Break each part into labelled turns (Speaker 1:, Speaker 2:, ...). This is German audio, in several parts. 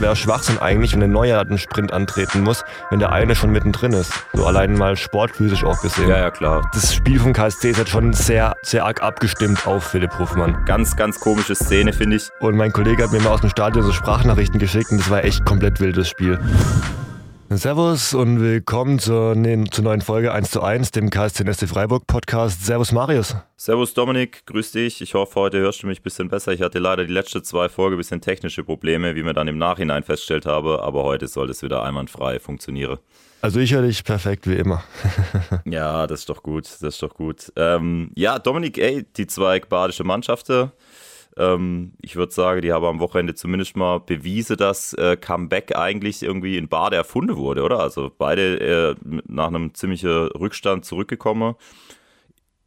Speaker 1: wäre Schwachsinn eigentlich, wenn der Neue einen Sprint antreten muss, wenn der eine schon mittendrin ist. So allein mal sportphysisch auch gesehen.
Speaker 2: Ja, ja, klar.
Speaker 1: Das Spiel vom KSC ist halt schon sehr, sehr arg abgestimmt auf Philipp Hofmann.
Speaker 2: Ganz, ganz komische Szene, finde ich.
Speaker 1: Und mein Kollege hat mir mal aus dem Stadion so Sprachnachrichten geschickt und das war echt komplett wildes Spiel. Servus und willkommen zur, ne, zur neuen Folge 1 zu 1, dem KSC Freiburg Podcast. Servus Marius.
Speaker 2: Servus Dominik, grüß dich. Ich hoffe, heute hörst du mich ein bisschen besser. Ich hatte leider die letzten zwei Folgen ein bisschen technische Probleme, wie mir dann im Nachhinein festgestellt habe, aber heute soll es wieder einwandfrei funktionieren.
Speaker 1: Also ich höre dich perfekt wie immer.
Speaker 2: ja, das ist doch gut, das ist doch gut. Ähm, ja, Dominik, ey, die zwei badische Mannschaften ähm, ich würde sagen, die haben am Wochenende zumindest mal bewiesen, dass äh, Comeback eigentlich irgendwie in Bade erfunden wurde, oder? Also beide äh, nach einem ziemlichen Rückstand zurückgekommen.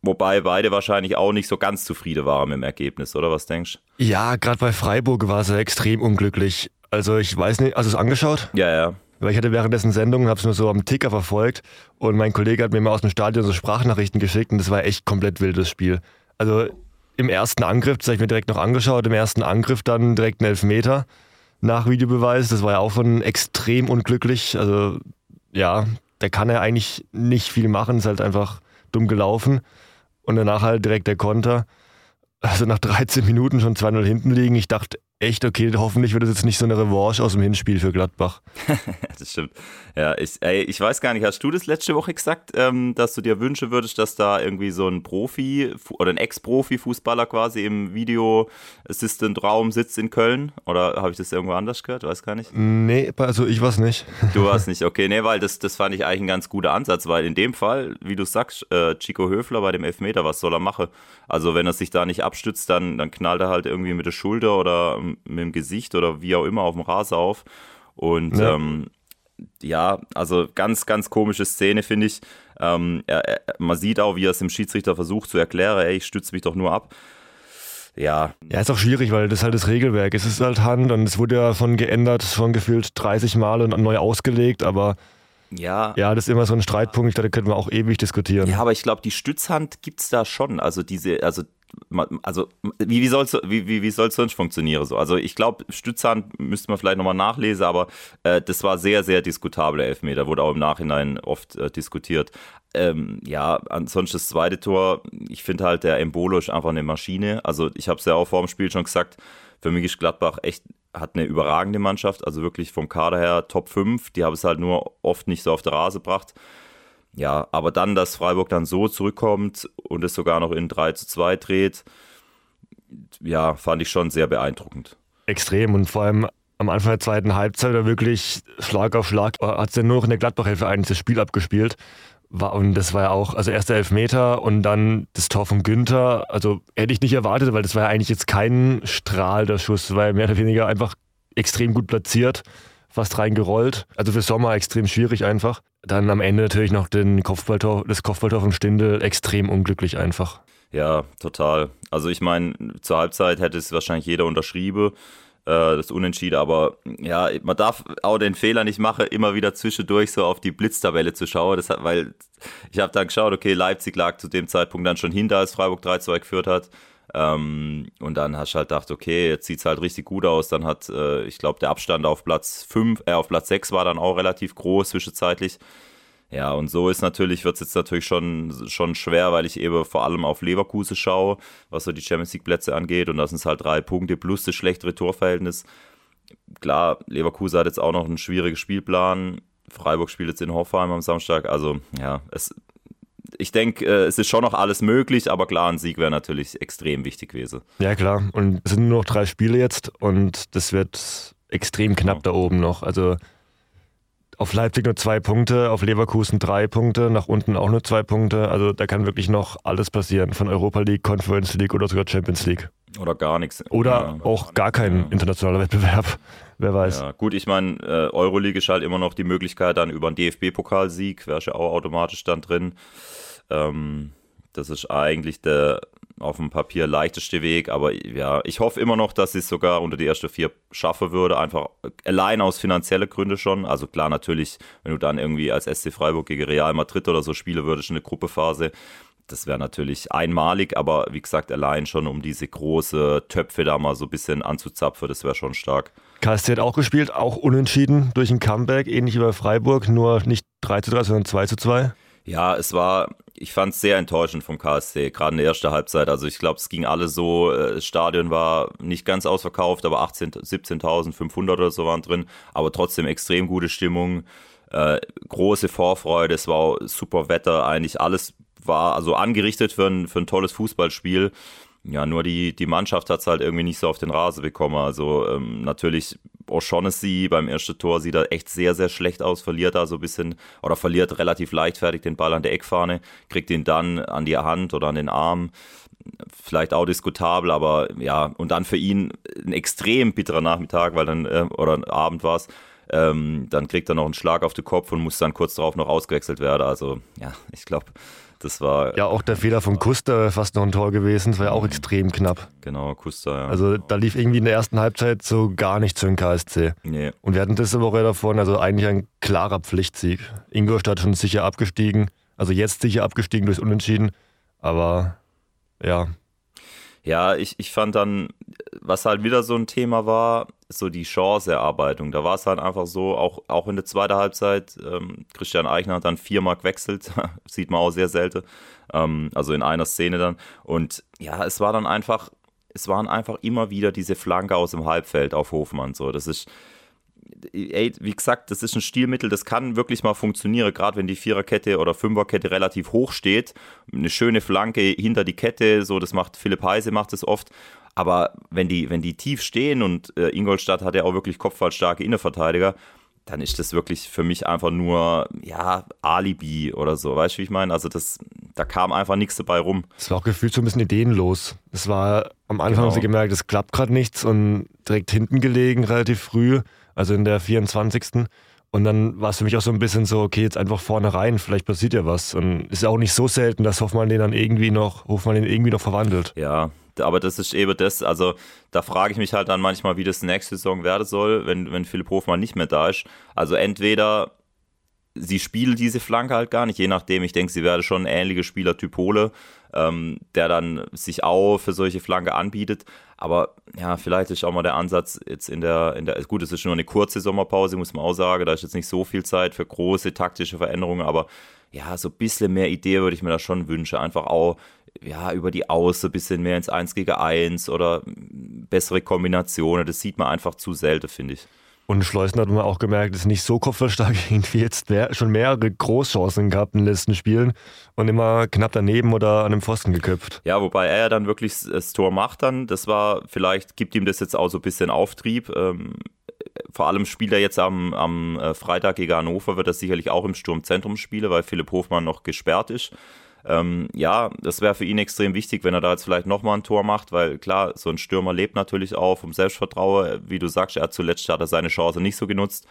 Speaker 2: Wobei beide wahrscheinlich auch nicht so ganz zufrieden waren mit dem Ergebnis, oder was denkst
Speaker 1: du? Ja, gerade bei Freiburg war sie extrem unglücklich. Also ich weiß nicht, hast du es angeschaut?
Speaker 2: Ja, ja.
Speaker 1: Weil ich hatte währenddessen Sendungen, habe es nur so am Ticker verfolgt und mein Kollege hat mir mal aus dem Stadion so Sprachnachrichten geschickt und das war echt komplett wildes Spiel. Also im ersten Angriff, das habe ich mir direkt noch angeschaut, im ersten Angriff dann direkt ein Elfmeter nach Videobeweis. Das war ja auch schon extrem unglücklich. Also ja, da kann er eigentlich nicht viel machen, ist halt einfach dumm gelaufen. Und danach halt direkt der Konter. Also nach 13 Minuten schon 2-0 hinten liegen. Ich dachte echt, okay, hoffentlich wird es jetzt nicht so eine Revanche aus dem Hinspiel für Gladbach.
Speaker 2: das stimmt. Ja, ich, ey, ich weiß gar nicht, hast du das letzte Woche gesagt, ähm, dass du dir wünschen würdest, dass da irgendwie so ein Profi oder ein Ex-Profi-Fußballer quasi im Video-Assistant-Raum sitzt in Köln? Oder habe ich das irgendwo anders gehört? Weiß gar nicht.
Speaker 1: Nee, also ich weiß nicht.
Speaker 2: Du warst nicht, okay. Nee, weil das, das fand ich eigentlich ein ganz guter Ansatz, weil in dem Fall, wie du sagst, äh, Chico Höfler bei dem Elfmeter, was soll er machen? Also wenn er sich da nicht abstützt, dann, dann knallt er halt irgendwie mit der Schulter oder mit dem Gesicht oder wie auch immer auf dem Rasen auf. Und ja, ähm, ja also ganz, ganz komische Szene, finde ich. Ähm, er, er, man sieht auch, wie er es dem Schiedsrichter versucht zu erklären, ey, ich stütze mich doch nur ab. Ja.
Speaker 1: Ja, ist auch schwierig, weil das ist halt das Regelwerk. Es ist halt Hand und es wurde ja von geändert, von gefühlt 30 Mal und neu ausgelegt, aber
Speaker 2: ja.
Speaker 1: Ja, das ist immer so ein Streitpunkt, da könnten wir auch ewig diskutieren.
Speaker 2: Ja, aber ich glaube, die Stützhand gibt es da schon. Also diese, also also wie, wie soll es wie, wie, wie sonst funktionieren so? Also ich glaube, Stützhand müsste man vielleicht nochmal nachlesen, aber äh, das war sehr, sehr diskutabler Elfmeter, wurde auch im Nachhinein oft äh, diskutiert. Ähm, ja, ansonsten das zweite Tor, ich finde halt, der Embolo ist einfach eine Maschine. Also ich habe es ja auch vor dem Spiel schon gesagt, für mich ist Gladbach echt, hat eine überragende Mannschaft, also wirklich vom Kader her Top 5, die haben es halt nur oft nicht so auf der Rase gebracht. Ja, aber dann, dass Freiburg dann so zurückkommt und es sogar noch in 3 zu 2 dreht, ja, fand ich schon sehr beeindruckend.
Speaker 1: Extrem und vor allem am Anfang der zweiten Halbzeit da wirklich Schlag auf Schlag hat es ja nur noch in der Gladbach-Hälfte eigentlich das Spiel abgespielt. Und das war ja auch, also erst der Elfmeter und dann das Tor von Günther. Also hätte ich nicht erwartet, weil das war ja eigentlich jetzt kein Strahl, der Schuss. Ja mehr oder weniger einfach extrem gut platziert fast reingerollt. Also für Sommer extrem schwierig einfach. Dann am Ende natürlich noch den Kopfballtor, das Kopfballtor von Stindel, extrem unglücklich einfach.
Speaker 2: Ja, total. Also ich meine, zur Halbzeit hätte es wahrscheinlich jeder unterschrieben, äh, das Unentschieden, aber ja, man darf auch den Fehler nicht machen, immer wieder zwischendurch so auf die Blitztabelle zu schauen, das hat, weil ich habe dann geschaut, okay, Leipzig lag zu dem Zeitpunkt dann schon hinter, als Freiburg 3-2 geführt hat. Ähm, und dann hast du halt gedacht, okay, jetzt sieht es halt richtig gut aus. Dann hat, äh, ich glaube, der Abstand auf Platz 5, äh, auf Platz 6 war dann auch relativ groß zwischenzeitlich. Ja, und so ist natürlich, wird es jetzt natürlich schon, schon schwer, weil ich eben vor allem auf Leverkusen schaue, was so die Champions League-Plätze angeht. Und das sind halt drei Punkte plus das schlechtere Torverhältnis. Klar, Leverkusen hat jetzt auch noch einen schwierigen Spielplan. Freiburg spielt jetzt in Hoffenheim am Samstag. Also, ja, es, ich denke, äh, es ist schon noch alles möglich, aber klar, ein Sieg wäre natürlich extrem wichtig gewesen.
Speaker 1: Ja, klar. Und es sind nur noch drei Spiele jetzt und das wird extrem knapp ja. da oben noch. Also auf Leipzig nur zwei Punkte, auf Leverkusen drei Punkte, nach unten auch nur zwei Punkte. Also da kann wirklich noch alles passieren. Von Europa League, Conference League oder sogar Champions League.
Speaker 2: Oder gar nichts.
Speaker 1: Oder ja, auch gar kein ja. internationaler Wettbewerb. Wer weiß. Ja,
Speaker 2: gut, ich meine, äh, Euroleague ist halt immer noch die Möglichkeit dann über einen DFB-Pokalsieg, wäre ja auch automatisch dann drin. Ähm, das ist eigentlich der auf dem Papier leichteste Weg, aber ja, ich hoffe immer noch, dass ich es sogar unter die erste vier schaffen würde, einfach allein aus finanziellen Gründen schon. Also klar, natürlich, wenn du dann irgendwie als SC Freiburg gegen Real Madrid oder so spielen würdest in der Gruppephase, das wäre natürlich einmalig, aber wie gesagt, allein schon um diese große Töpfe da mal so ein bisschen anzuzapfen, das wäre schon stark.
Speaker 1: KSC hat auch gespielt, auch unentschieden durch ein Comeback, ähnlich wie bei Freiburg, nur nicht 3 zu 3, sondern 2 zu 2.
Speaker 2: Ja, es war, ich fand es sehr enttäuschend vom KSC, gerade in der ersten Halbzeit. Also ich glaube, es ging alles so, äh, das Stadion war nicht ganz ausverkauft, aber 17.500 oder so waren drin, aber trotzdem extrem gute Stimmung, äh, große Vorfreude, es war super Wetter, eigentlich alles war also angerichtet für ein, für ein tolles Fußballspiel. Ja, nur die, die Mannschaft hat es halt irgendwie nicht so auf den Rasen bekommen. Also ähm, natürlich O'Shaughnessy beim ersten Tor sieht er echt sehr, sehr schlecht aus, verliert da so ein bisschen oder verliert relativ leichtfertig den Ball an der Eckfahne, kriegt ihn dann an die Hand oder an den Arm. Vielleicht auch diskutabel, aber ja, und dann für ihn ein extrem bitterer Nachmittag, weil dann, äh, oder Abend war es, ähm, dann kriegt er noch einen Schlag auf den Kopf und muss dann kurz darauf noch ausgewechselt werden. Also ja, ich glaube, das war.
Speaker 1: Ja, auch der Fehler von Kuster wäre fast noch ein Tor gewesen. Das war ja auch extrem knapp.
Speaker 2: Genau, Kuster, ja.
Speaker 1: Also da lief irgendwie in der ersten Halbzeit so gar nichts für den KSC.
Speaker 2: Nee.
Speaker 1: Und wir hatten diese Woche davon, also eigentlich ein klarer Pflichtsieg. Ingolstadt schon sicher abgestiegen. Also jetzt sicher abgestiegen durchs Unentschieden. Aber ja,
Speaker 2: ja, ich, ich fand dann, was halt wieder so ein Thema war, so die Chanceerarbeitung. Da war es halt einfach so, auch, auch in der zweiten Halbzeit, ähm, Christian Eichner hat dann viermal gewechselt, sieht man auch sehr selten, ähm, also in einer Szene dann. Und ja, es war dann einfach, es waren einfach immer wieder diese Flanke aus dem Halbfeld auf Hofmann. So, das ist, ey, wie gesagt, das ist ein Stilmittel, das kann wirklich mal funktionieren, gerade wenn die Viererkette oder Fünferkette relativ hoch steht. Eine schöne Flanke hinter die Kette, so das macht Philipp Heise macht es oft. Aber wenn die, wenn die tief stehen und äh, Ingolstadt hat ja auch wirklich kopfballstarke Innenverteidiger, dann ist das wirklich für mich einfach nur, ja, Alibi oder so. Weißt du, wie ich meine? Also das, da kam einfach nichts dabei rum.
Speaker 1: Es war auch gefühlt so ein bisschen ideenlos. Es war, am Anfang genau. haben sie gemerkt, es klappt gerade nichts und direkt hinten gelegen, relativ früh also in der 24. Und dann war es für mich auch so ein bisschen so, okay, jetzt einfach vorne rein, vielleicht passiert ja was. Und ist ja auch nicht so selten, dass Hoffmann den dann irgendwie noch, Hoffmann den irgendwie noch verwandelt.
Speaker 2: Ja, aber das ist eben das, also da frage ich mich halt dann manchmal, wie das nächste Saison werden soll, wenn, wenn Philipp Hofmann nicht mehr da ist. Also entweder sie spielen diese Flanke halt gar nicht, je nachdem, ich denke, sie werden schon ein ähnlicher Spielertyp Hole, ähm, der dann sich auch für solche Flanke anbietet. Aber ja, vielleicht ist auch mal der Ansatz jetzt in der, in der, gut, es ist nur eine kurze Sommerpause, muss man auch sagen, da ist jetzt nicht so viel Zeit für große taktische Veränderungen, aber ja, so ein bisschen mehr Idee würde ich mir da schon wünschen. Einfach auch, ja, über die Außen ein bisschen mehr ins 1 gegen 1 oder bessere Kombinationen. Das sieht man einfach zu selten, finde ich.
Speaker 1: Und Schleusen hat man auch gemerkt, ist nicht so kopfballstark irgendwie jetzt mehr, schon mehrere Großchancen gehabt in den letzten Spielen und immer knapp daneben oder an einem Pfosten geköpft.
Speaker 2: Ja, wobei er ja dann wirklich das Tor macht dann. Das war, vielleicht gibt ihm das jetzt auch so ein bisschen Auftrieb. Ähm, vor allem spielt er jetzt am, am äh, Freitag gegen Hannover, wird er sicherlich auch im Sturmzentrum spielen, weil Philipp Hofmann noch gesperrt ist ähm, ja, das wäre für ihn extrem wichtig, wenn er da jetzt vielleicht nochmal ein Tor macht, weil klar, so ein Stürmer lebt natürlich auch vom Selbstvertrauen. Wie du sagst, er hat zuletzt hat er seine Chance nicht so genutzt.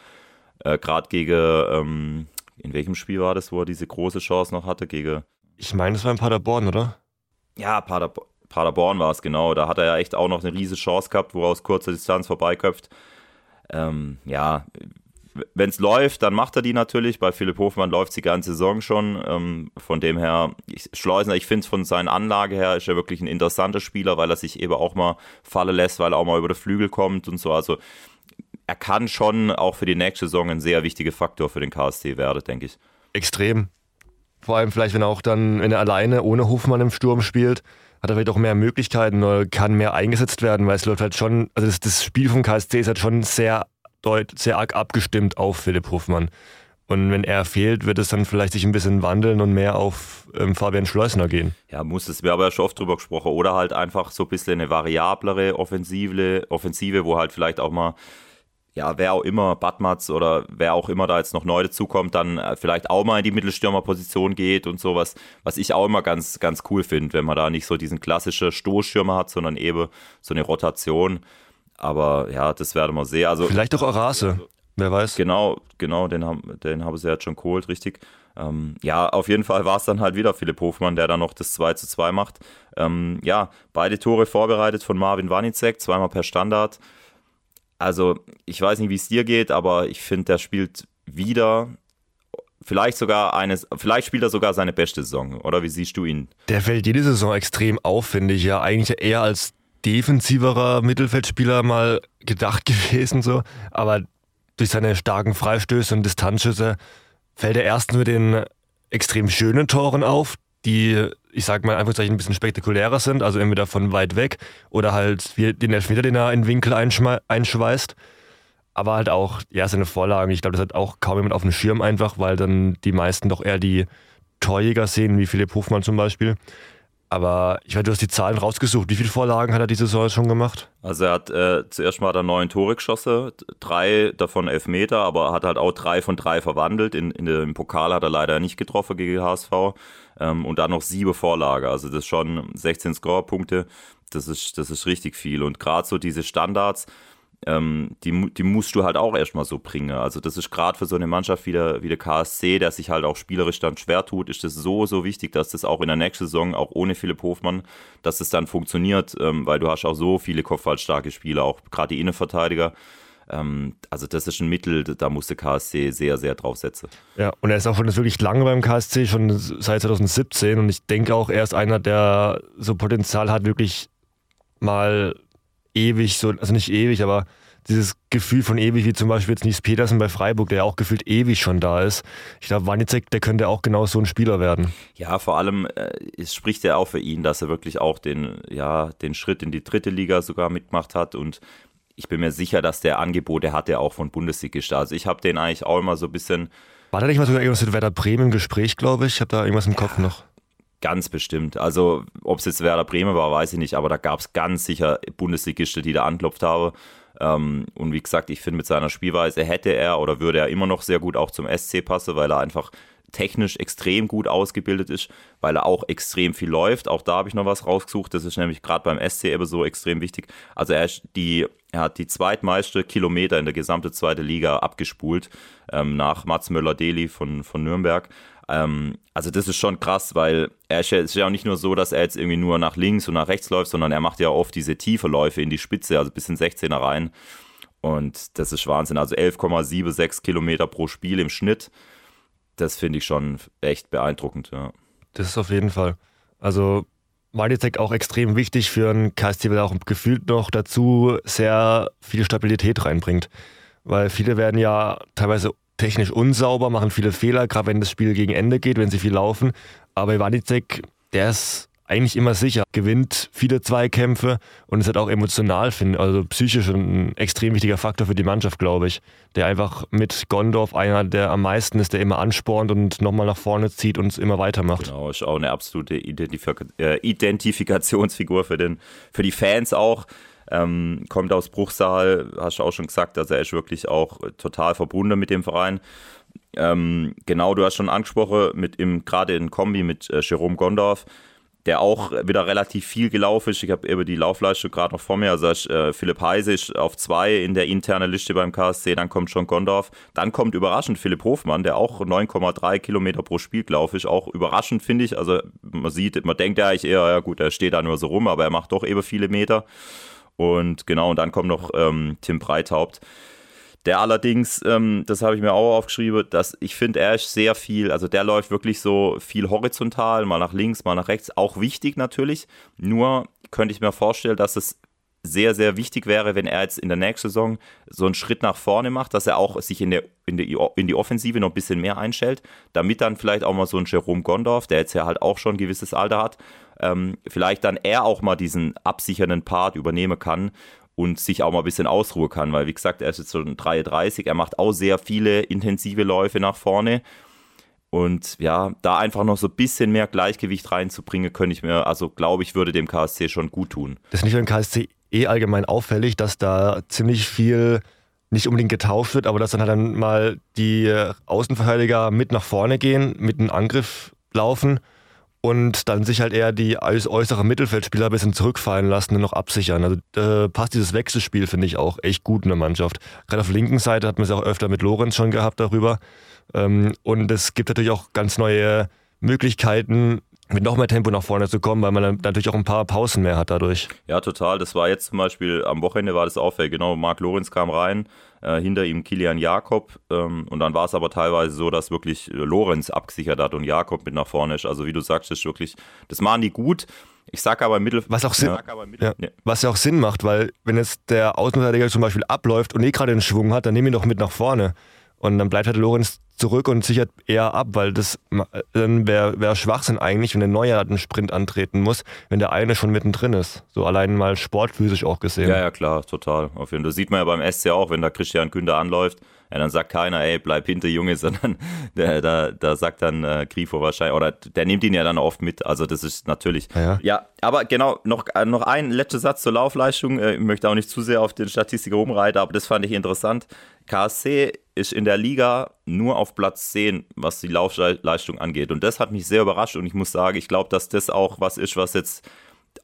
Speaker 2: Äh, Gerade gegen, ähm, in welchem Spiel war das, wo er diese große Chance noch hatte? Gegen.
Speaker 1: Ich meine, das war in Paderborn, oder?
Speaker 2: Ja, Paderborn. Paderborn war es genau. Da hat er ja echt auch noch eine riesige Chance gehabt, wo er aus kurzer Distanz vorbeiköpft. Ähm, ja, wenn es läuft, dann macht er die natürlich. Bei Philipp Hofmann läuft die ganze Saison schon. Ähm, von dem her, ich, Schleusner, ich finde von seiner Anlage her ist er wirklich ein interessanter Spieler, weil er sich eben auch mal fallen lässt, weil er auch mal über den Flügel kommt und so. Also er kann schon auch für die nächste Saison ein sehr wichtiger Faktor für den KST werden, denke ich.
Speaker 1: Extrem. Vor allem vielleicht, wenn er auch dann, wenn er alleine ohne Hofmann im Sturm spielt, hat er vielleicht auch mehr Möglichkeiten oder kann mehr eingesetzt werden, weil es läuft halt schon, also das, das Spiel vom KSC ist halt schon sehr deut sehr arg abgestimmt auf Philipp Hofmann. Und wenn er fehlt, wird es dann vielleicht sich ein bisschen wandeln und mehr auf ähm, Fabian Schleusner gehen.
Speaker 2: Ja, muss es. Wir haben ja schon oft drüber gesprochen. Oder halt einfach so ein bisschen eine variablere Offensive, Offensive wo halt vielleicht auch mal, ja, wer auch immer, Badmatz oder wer auch immer da jetzt noch neu dazukommt, dann äh, vielleicht auch mal in die Mittelstürmerposition geht und sowas. Was ich auch immer ganz, ganz cool finde, wenn man da nicht so diesen klassischen Stoßstürmer hat, sondern eben so eine Rotation. Aber ja, das werden wir sehen. Also,
Speaker 1: Vielleicht auch Arase, wer weiß.
Speaker 2: Genau, genau, den haben, den haben sie jetzt schon geholt, richtig. Ähm, ja, auf jeden Fall war es dann halt wieder Philipp Hofmann, der dann noch das 2 zu 2 macht. Ähm, ja, beide Tore vorbereitet von Marvin Wanicek, zweimal per Standard. Also, ich weiß nicht, wie es dir geht, aber ich finde, der spielt wieder vielleicht sogar eines, vielleicht spielt er sogar seine beste Saison, oder wie siehst du ihn?
Speaker 1: Der fällt jede Saison extrem auf, finde ich. Ja, eigentlich eher als defensiverer Mittelfeldspieler mal gedacht gewesen, so. Aber durch seine starken Freistöße und Distanzschüsse fällt er erstens mit den extrem schönen Toren auf, die, ich sag mal, einfach ein bisschen spektakulärer sind, also entweder von weit weg oder halt wie den Elfmeter, den er in Winkel einschweißt. Aber halt auch, ja, seine Vorlagen. Ich glaube, das hat auch kaum jemand auf dem Schirm einfach, weil dann die meisten doch eher die Torjäger sehen, wie Philipp Hofmann zum Beispiel. Aber ich weiß, du hast die Zahlen rausgesucht. Wie viele Vorlagen hat er diese Saison schon gemacht?
Speaker 2: Also er hat äh, zuerst mal da neun Tore geschossen, drei davon elf Meter, aber hat halt auch drei von drei verwandelt. In, in dem Pokal hat er leider nicht getroffen gegen HSV. Ähm, und dann noch sieben Vorlagen. Also das ist schon 16 Scorepunkte. Das ist, das ist richtig viel. Und gerade so diese Standards, ähm, die, die musst du halt auch erstmal so bringen. Also das ist gerade für so eine Mannschaft wie der, wie der KSC, der sich halt auch spielerisch dann schwer tut, ist das so, so wichtig, dass das auch in der nächsten Saison, auch ohne Philipp Hofmann, dass das dann funktioniert, ähm, weil du hast auch so viele kopfballstarke Spieler, auch gerade die Innenverteidiger. Ähm, also das ist ein Mittel, da muss der KSC sehr, sehr drauf setzen.
Speaker 1: Ja, und er ist auch schon wirklich lange beim KSC, schon seit 2017 und ich denke auch, er ist einer, der so Potenzial hat, wirklich mal ewig, so, also nicht ewig, aber dieses Gefühl von ewig, wie zum Beispiel jetzt Nies Petersen bei Freiburg, der ja auch gefühlt ewig schon da ist. Ich glaube, Wanizek, der könnte auch genau so ein Spieler werden.
Speaker 2: Ja, vor allem, äh, es spricht ja auch für ihn, dass er wirklich auch den, ja, den Schritt in die dritte Liga sogar mitgemacht hat und ich bin mir sicher, dass der Angebote hat er auch von Bundesligist. Also ich habe den eigentlich auch immer so ein bisschen.
Speaker 1: War da nicht mal sogar irgendwas mit Werder Bremen im Gespräch, glaube ich? Ich habe da irgendwas im Kopf noch.
Speaker 2: Ganz bestimmt. Also, ob es jetzt Werder Bremen war, weiß ich nicht, aber da gab es ganz sicher Bundesligisten, die da anklopft haben. Ähm, und wie gesagt, ich finde, mit seiner Spielweise hätte er oder würde er immer noch sehr gut auch zum SC passen, weil er einfach technisch extrem gut ausgebildet ist, weil er auch extrem viel läuft. Auch da habe ich noch was rausgesucht. Das ist nämlich gerade beim SC eben so extrem wichtig. Also er, die, er hat die zweitmeiste Kilometer in der gesamten zweiten Liga abgespult ähm, nach Mats Möller-Deli von, von Nürnberg. Ähm, also das ist schon krass, weil er ist ja, ist ja auch nicht nur so, dass er jetzt irgendwie nur nach links und nach rechts läuft, sondern er macht ja oft diese tiefe Läufe in die Spitze, also bis in 16er rein. Und das ist Wahnsinn. Also 11,76 Kilometer pro Spiel im Schnitt. Das finde ich schon echt beeindruckend, ja.
Speaker 1: Das ist auf jeden Fall. Also Magnetek auch extrem wichtig für ein KST, weil er auch gefühlt noch dazu sehr viel Stabilität reinbringt. Weil viele werden ja teilweise technisch unsauber, machen viele Fehler, gerade wenn das Spiel gegen Ende geht, wenn sie viel laufen. Aber Ivanicek, der ist eigentlich immer sicher, gewinnt viele Zweikämpfe und ist halt auch emotional, finde also psychisch ein extrem wichtiger Faktor für die Mannschaft, glaube ich. Der einfach mit Gondorf einer, der am meisten ist, der immer anspornt und nochmal nach vorne zieht und es immer weitermacht.
Speaker 2: Genau, ist auch eine absolute Identifik äh, Identifikationsfigur für, den, für die Fans auch. Ähm, kommt aus Bruchsal, hast du auch schon gesagt, also er ist wirklich auch total verbunden mit dem Verein. Ähm, genau, du hast schon angesprochen, mit im, gerade in Kombi mit äh, Jerome Gondorf, der auch wieder relativ viel gelaufen ist. Ich habe eben die Laufleistung gerade noch vor mir. Also äh, Philipp Heise ist auf zwei in der internen Liste beim KSC, dann kommt schon Gondorf. Dann kommt überraschend Philipp Hofmann, der auch 9,3 Kilometer pro Spiel gelaufen ist. Auch überraschend, finde ich. Also man sieht, man denkt ja eigentlich eher, ja gut, er steht da nur so rum, aber er macht doch eben viele Meter. Und genau, und dann kommt noch ähm, Tim Breithaupt. Der allerdings, ähm, das habe ich mir auch aufgeschrieben, dass ich finde, er ist sehr viel, also der läuft wirklich so viel horizontal, mal nach links, mal nach rechts, auch wichtig natürlich. Nur könnte ich mir vorstellen, dass es sehr, sehr wichtig wäre, wenn er jetzt in der nächsten Saison so einen Schritt nach vorne macht, dass er auch sich in, der, in, der, in die Offensive noch ein bisschen mehr einstellt, damit dann vielleicht auch mal so ein Jerome Gondorf, der jetzt ja halt auch schon ein gewisses Alter hat, ähm, vielleicht dann er auch mal diesen absichernden Part übernehmen kann und sich auch mal ein bisschen ausruhen kann, weil wie gesagt, er ist jetzt schon 33, er macht auch sehr viele intensive Läufe nach vorne und ja, da einfach noch so ein bisschen mehr Gleichgewicht reinzubringen, könnte ich mir, also glaube ich, würde dem KSC schon gut tun.
Speaker 1: Das ist nicht für den KSC eh allgemein auffällig, dass da ziemlich viel nicht unbedingt getauscht wird, aber dass dann halt dann mal die Außenverteidiger mit nach vorne gehen, mit einem Angriff laufen und dann sich halt eher die äußeren Mittelfeldspieler ein bisschen zurückfallen lassen und noch absichern. Also äh, passt dieses Wechselspiel, finde ich, auch echt gut in der Mannschaft. Gerade auf der linken Seite hat man es auch öfter mit Lorenz schon gehabt darüber. Ähm, und es gibt natürlich auch ganz neue Möglichkeiten, mit noch mehr Tempo nach vorne zu kommen, weil man dann natürlich auch ein paar Pausen mehr hat dadurch.
Speaker 2: Ja, total. Das war jetzt zum Beispiel am Wochenende war das auffällig. Genau, Marc Lorenz kam rein, Äh, hinter ihm Kilian Jakob. Ähm, und dann war es aber teilweise so, dass wirklich äh, Lorenz abgesichert hat und Jakob mit nach vorne ist. Also wie du sagst, ist wirklich, das machen die gut. Ich sag aber Mittel.
Speaker 1: Was auch Sinn, ja, ja, was ja auch Sinn macht, weil wenn jetzt der Außenverteidiger zum Beispiel abläuft und eh gerade einen Schwung hat, dann nehm ihn doch mit nach vorne. Und dann bleibt halt Lorenz zurück und sichert eher ab, weil das dann wäre wär Schwachsinn eigentlich, wenn der Neue einen Sprint antreten muss, wenn der eine schon mittendrin ist. So allein mal sportphysisch auch gesehen.
Speaker 2: Ja, ja, klar, total. Auf jeden Fall. Das sieht man ja beim SC auch, wenn da Christian Künder anläuft, ja, dann sagt keiner, ey, bleib hinter, Junge, sondern der, da, da sagt dann äh, Grifo wahrscheinlich, oder der nimmt ihn ja dann oft mit. Also das ist natürlich. Ja, ja aber genau, noch, äh, noch ein letzter Satz zur Laufleistung. Äh, ich möchte auch nicht zu sehr auf den Statistiker rumreiten, aber das fand ich interessant. KSC ist in der Liga nur auf Platz 10, was die Laufleistung angeht. Und das hat mich sehr überrascht. Und ich muss sagen, ich glaube, dass das auch was ist, was jetzt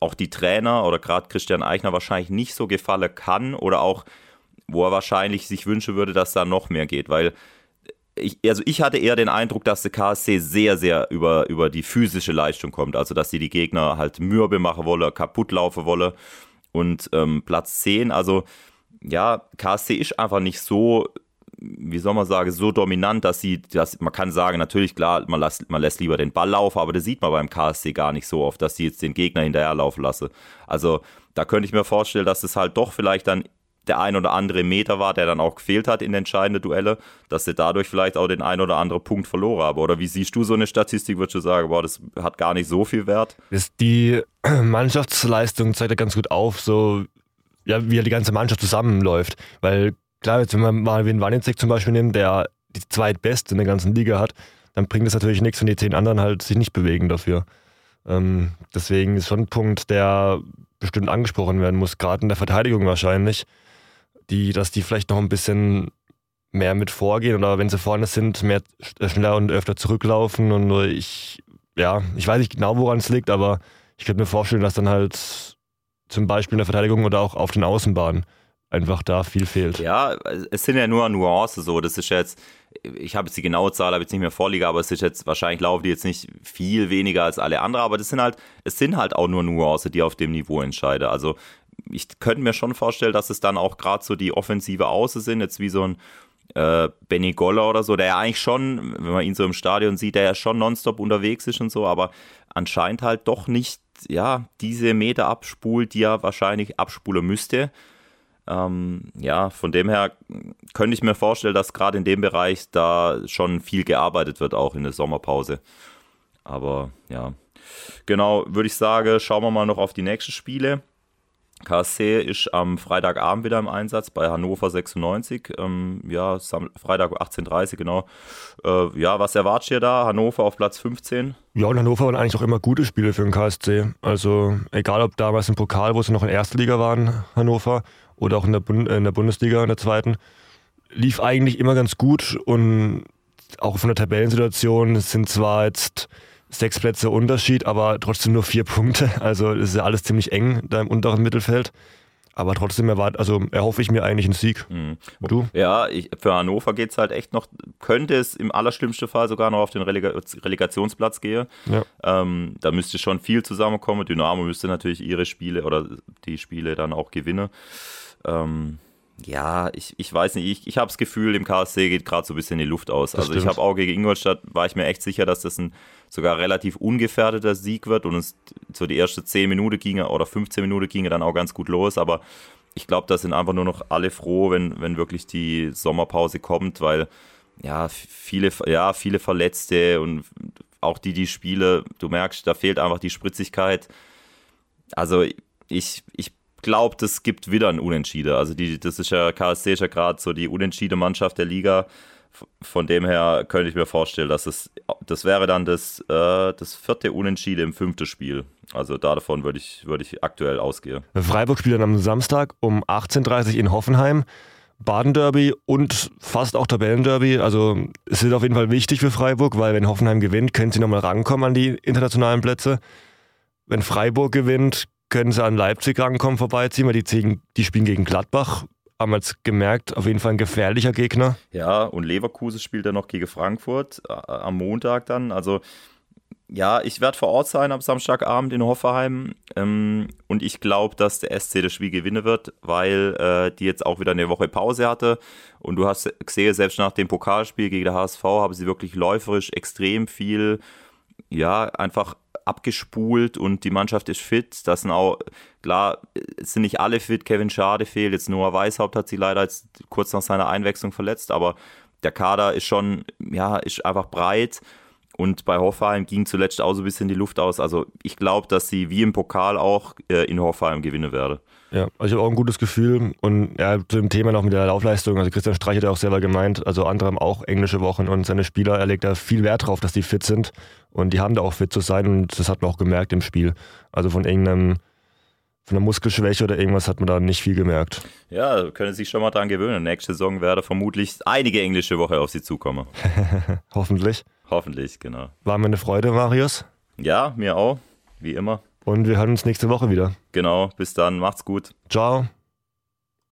Speaker 2: auch die Trainer oder gerade Christian Eichner wahrscheinlich nicht so gefallen kann oder auch, wo er wahrscheinlich sich wünschen würde, dass da noch mehr geht, weil ich, also ich hatte eher den Eindruck, dass der KSC sehr, sehr über, über die physische Leistung kommt, also dass sie die Gegner halt mürbe machen wolle, kaputt laufen wolle. Und ähm, Platz 10, also ja, KSC ist einfach nicht so, wie soll man sagen, so dominant, dass sie, dass man kann sagen, natürlich klar, man lässt, man lässt lieber den Ball laufen, aber das sieht man beim KSC gar nicht so oft, dass sie jetzt den Gegner hinterherlaufen lassen. Also da könnte ich mir vorstellen, dass es halt doch vielleicht dann der ein oder andere Meter war, der dann auch gefehlt hat in entscheidende Duelle, dass sie dadurch vielleicht auch den ein oder anderen Punkt verloren haben. Oder wie siehst du so eine Statistik? Würdest du sagen, boah, das hat gar nicht so viel Wert?
Speaker 1: Die Mannschaftsleistung zeigt ja ganz gut auf, so ja, wie die ganze Mannschaft zusammenläuft. Weil klar, jetzt wenn man mal wie Wanizek zum Beispiel nimmt, der die zweitbeste in der ganzen Liga hat, dann bringt es natürlich nichts, wenn die zehn anderen halt sich nicht bewegen dafür. Ähm, deswegen ist schon ein Punkt, der bestimmt angesprochen werden muss, gerade in der Verteidigung wahrscheinlich, die, dass die vielleicht noch ein bisschen mehr mit vorgehen oder wenn sie vorne sind, mehr schneller und öfter zurücklaufen und ich, ja, ich weiß nicht genau, woran es liegt, aber ich könnte mir vorstellen, dass dann halt zum Beispiel in der Verteidigung oder auch auf den Außenbahnen einfach da viel fehlt.
Speaker 2: Ja, es sind ja nur Nuancen so. Das ist jetzt, ich habe jetzt die genaue Zahl, habe jetzt nicht mehr vorliegen, aber es ist jetzt, wahrscheinlich laufen die jetzt nicht viel weniger als alle anderen, aber das sind halt, es sind halt auch nur Nuancen, die auf dem Niveau entscheiden. Also ich könnte mir schon vorstellen, dass es dann auch gerade so die offensive Außen sind, jetzt wie so ein äh, Benny Goller oder so, der ja eigentlich schon, wenn man ihn so im Stadion sieht, der ja schon nonstop unterwegs ist und so, aber anscheinend halt doch nicht ja, diese Meter abspult, die er wahrscheinlich abspulen müsste. Ähm, ja, von dem her könnte ich mir vorstellen, dass gerade in dem Bereich da schon viel gearbeitet wird, auch in der Sommerpause. Aber ja, genau, würde ich sagen, schauen wir mal noch auf die nächsten Spiele. KSC ist am Freitagabend wieder im Einsatz bei Hannover 96. Ähm, ja, Freitag 18.30 genau. Äh, ja, was erwartet ihr da? Hannover auf Platz 15?
Speaker 1: Ja, und Hannover waren eigentlich auch immer gute Spiele für den KSC. Also egal, ob damals im Pokal, wo sie noch in der ersten Liga waren, Hannover, oder auch in der, Bund in der Bundesliga, in der zweiten, lief eigentlich immer ganz gut und auch von der Tabellensituation sind zwar jetzt sechs Plätze Unterschied, aber trotzdem nur vier Punkte. Also es ist ja alles ziemlich eng da im unteren Mittelfeld. Aber trotzdem erwart, also erhoffe ich mir eigentlich einen Sieg. Mhm.
Speaker 2: Du? Ja, ich, für Hannover geht es halt echt noch, könnte es im allerschlimmsten Fall sogar noch auf den Relega Relegationsplatz gehen. Ja. Ähm, da müsste schon viel zusammenkommen. Dynamo müsste natürlich ihre Spiele oder die Spiele dann auch gewinnen. Ähm, ja, ich, ich weiß nicht, ich, ich habe das Gefühl, dem KSC geht gerade so ein bisschen die Luft aus. Das also stimmt. ich habe auch gegen Ingolstadt, war ich mir echt sicher, dass das ein sogar relativ ungefährdeter Sieg wird und es so die erste 10 Minuten ginge oder 15 Minuten ginge dann auch ganz gut los, aber ich glaube, da sind einfach nur noch alle froh, wenn, wenn wirklich die Sommerpause kommt, weil ja, viele, ja, viele Verletzte und auch die, die Spiele, du merkst, da fehlt einfach die Spritzigkeit. Also ich, ich glaube, das gibt wieder ein Unentschieden. Also die, das ist ja, KSC ist ja gerade so die unentschiedene Mannschaft der Liga. Von dem her könnte ich mir vorstellen, dass es, das wäre dann das, äh, das vierte Unentschieden im fünften Spiel. Also davon würde ich, würde ich aktuell ausgehen.
Speaker 1: Freiburg spielt dann am Samstag um 18.30 Uhr in Hoffenheim. Baden-Derby und fast auch Tabellenderby. Also es ist auf jeden Fall wichtig für Freiburg, weil wenn Hoffenheim gewinnt, können sie nochmal rankommen an die internationalen Plätze. Wenn Freiburg gewinnt, können sie an Leipzig rankommen, vorbeiziehen, weil die, ziehen, die spielen gegen Gladbach. Haben wir jetzt gemerkt, auf jeden Fall ein gefährlicher Gegner.
Speaker 2: Ja, und Leverkusen spielt dann noch gegen Frankfurt äh, am Montag dann. Also Ja, ich werde vor Ort sein am Samstagabend in Hoffenheim ähm, und ich glaube, dass der SC das Spiel gewinnen wird, weil äh, die jetzt auch wieder eine Woche Pause hatte und du hast gesehen, selbst nach dem Pokalspiel gegen der HSV haben sie wirklich läuferisch extrem viel, ja, einfach abgespult und die Mannschaft ist fit. Das sind auch, klar, sind nicht alle fit. Kevin Schade fehlt, jetzt Noah Weishaupt hat sie leider jetzt kurz nach seiner Einwechslung verletzt, aber der Kader ist schon, ja, ist einfach breit und bei Hoffenheim ging zuletzt auch so ein bisschen die Luft aus. Also ich glaube, dass sie wie im Pokal auch äh, in Hoffenheim gewinnen werde.
Speaker 1: Ja, also ich habe auch ein gutes Gefühl. Und ja, zu dem Thema noch mit der Laufleistung. Also Christian Streich hat ja auch selber gemeint, also andere haben auch englische Wochen und seine Spieler, er legt da viel Wert drauf, dass die fit sind. Und die haben da auch fit zu sein und das hat man auch gemerkt im Spiel. Also von irgendeinem von einer Muskelschwäche oder irgendwas hat man da nicht viel gemerkt.
Speaker 2: Ja, können sich schon mal dran gewöhnen. Nächste Saison werde vermutlich einige englische Woche auf sie zukommen.
Speaker 1: Hoffentlich.
Speaker 2: Hoffentlich, genau.
Speaker 1: War mir eine Freude, Marius.
Speaker 2: Ja, mir auch, wie immer.
Speaker 1: Und wir hören uns nächste Woche wieder.
Speaker 2: Genau, bis dann, macht's gut.
Speaker 1: Ciao.